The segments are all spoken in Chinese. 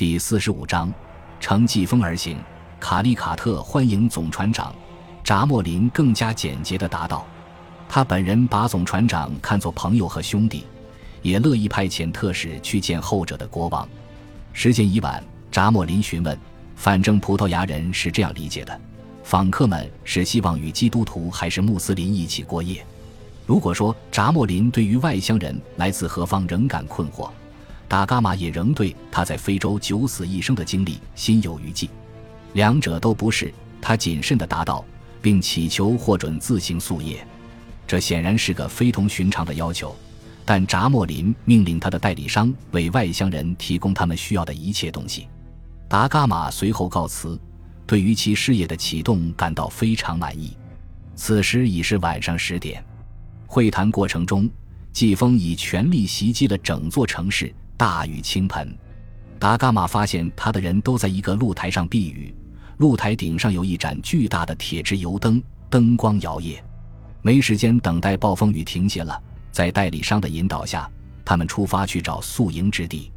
第四十五章，乘季风而行。卡利卡特欢迎总船长。扎莫林更加简洁地答道：“他本人把总船长看作朋友和兄弟，也乐意派遣特使去见后者的国王。”时间已晚，扎莫林询问：“反正葡萄牙人是这样理解的，访客们是希望与基督徒还是穆斯林一起过夜？”如果说扎莫林对于外乡人来自何方仍感困惑，达伽马也仍对他在非洲九死一生的经历心有余悸，两者都不是。他谨慎地答道，并祈求获准自行宿业。这显然是个非同寻常的要求，但扎莫林命令他的代理商为外乡人提供他们需要的一切东西。达伽马随后告辞，对于其事业的启动感到非常满意。此时已是晚上十点，会谈过程中，季风以全力袭击了整座城市。大雨倾盆，达伽马发现他的人都在一个露台上避雨。露台顶上有一盏巨大的铁质油灯，灯光摇曳。没时间等待暴风雨停歇了，在代理商的引导下，他们出发去找宿营之地。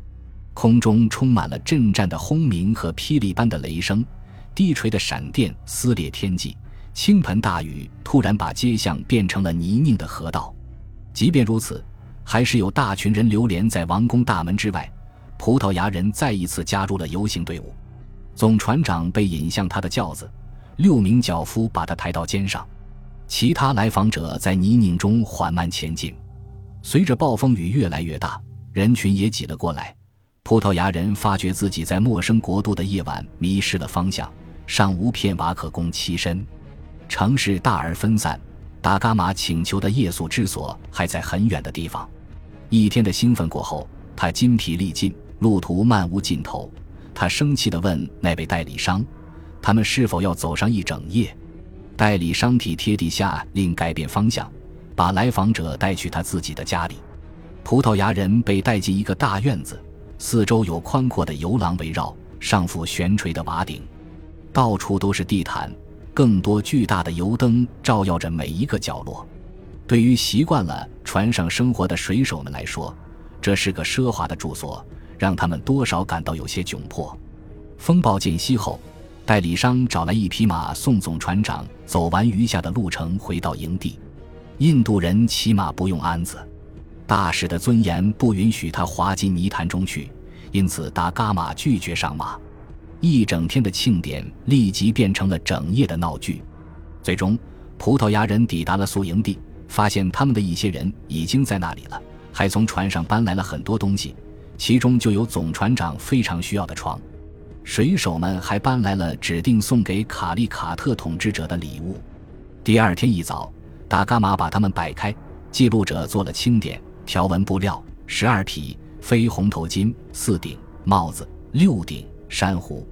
空中充满了震颤的轰鸣和霹雳般的雷声，低垂的闪电撕裂天际，倾盆大雨突然把街巷变成了泥泞的河道。即便如此。还是有大群人流连在王宫大门之外，葡萄牙人再一次加入了游行队伍。总船长被引向他的轿子，六名轿夫把他抬到肩上，其他来访者在泥泞中缓慢前进。随着暴风雨越来越大，人群也挤了过来。葡萄牙人发觉自己在陌生国度的夜晚迷失了方向，尚无片瓦可供栖身，城市大而分散。达伽马请求的夜宿之所还在很远的地方。一天的兴奋过后，他筋疲力尽，路途漫无尽头。他生气地问那位代理商：“他们是否要走上一整夜？”代理商体贴地下令改变方向，把来访者带去他自己的家里。葡萄牙人被带进一个大院子，四周有宽阔的游廊围绕，上覆悬垂的瓦顶，到处都是地毯。更多巨大的油灯照耀着每一个角落，对于习惯了船上生活的水手们来说，这是个奢华的住所，让他们多少感到有些窘迫。风暴间隙后，代理商找来一匹马送总船长走完余下的路程回到营地。印度人骑马不用鞍子，大使的尊严不允许他滑进泥潭中去，因此达伽马拒绝上马。一整天的庆典立即变成了整夜的闹剧。最终，葡萄牙人抵达了宿营地，发现他们的一些人已经在那里了，还从船上搬来了很多东西，其中就有总船长非常需要的床。水手们还搬来了指定送给卡利卡特统治者的礼物。第二天一早，达伽马把它们摆开，记录者做了清点：条纹布料十二匹，绯红头巾四顶，帽子六顶，珊瑚。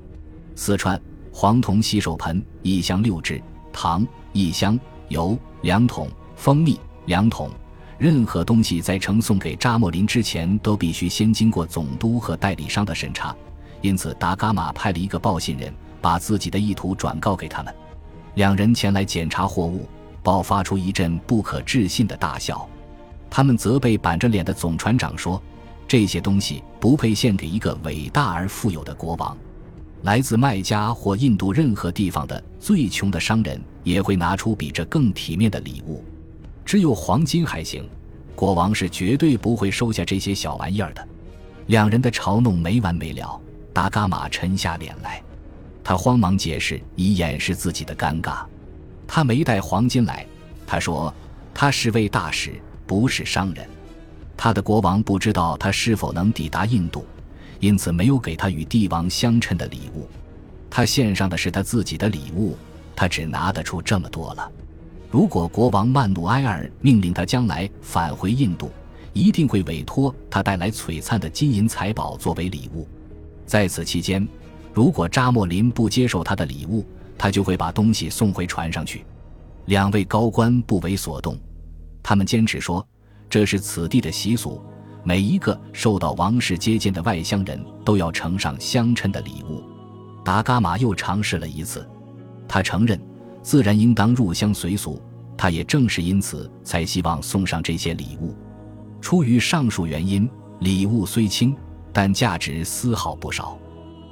四川黄铜洗手盆一箱六只，糖一箱，油两桶，蜂蜜两桶。任何东西在呈送给扎莫林之前，都必须先经过总督和代理商的审查。因此，达伽马派了一个报信人，把自己的意图转告给他们。两人前来检查货物，爆发出一阵不可置信的大笑。他们责备板着脸的总船长说：“这些东西不配献给一个伟大而富有的国王。”来自麦加或印度任何地方的最穷的商人也会拿出比这更体面的礼物，只有黄金还行。国王是绝对不会收下这些小玩意儿的。两人的嘲弄没完没了，达伽马沉下脸来，他慌忙解释以掩饰自己的尴尬。他没带黄金来，他说他是位大使，不是商人。他的国王不知道他是否能抵达印度。因此，没有给他与帝王相称的礼物，他献上的是他自己的礼物。他只拿得出这么多了。如果国王曼努埃尔命令他将来返回印度，一定会委托他带来璀璨的金银财宝作为礼物。在此期间，如果扎莫林不接受他的礼物，他就会把东西送回船上去。两位高官不为所动，他们坚持说这是此地的习俗。每一个受到王室接见的外乡人都要呈上相称的礼物。达伽马又尝试了一次，他承认自然应当入乡随俗，他也正是因此才希望送上这些礼物。出于上述原因，礼物虽轻，但价值丝毫不少。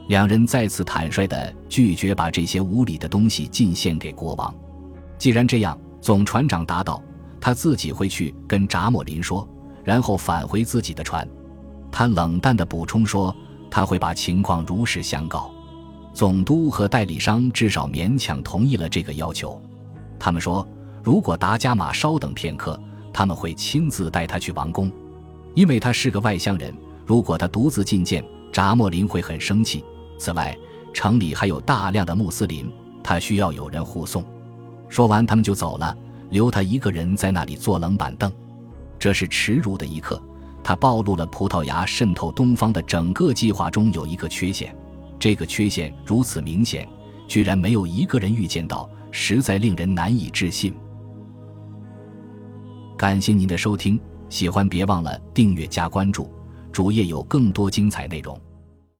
两人再次坦率地拒绝把这些无礼的东西进献给国王。既然这样，总船长答道：“他自己会去跟扎莫林说，然后返回自己的船。”他冷淡地补充说：“他会把情况如实相告。”总督和代理商至少勉强同意了这个要求。他们说：“如果达伽马稍等片刻，他们会亲自带他去王宫，因为他是个外乡人。如果他独自觐见，扎莫林会很生气。”此外，城里还有大量的穆斯林，他需要有人护送。说完，他们就走了，留他一个人在那里坐冷板凳。这是耻辱的一刻，它暴露了葡萄牙渗透东方的整个计划中有一个缺陷。这个缺陷如此明显，居然没有一个人预见到，实在令人难以置信。感谢您的收听，喜欢别忘了订阅加关注，主页有更多精彩内容。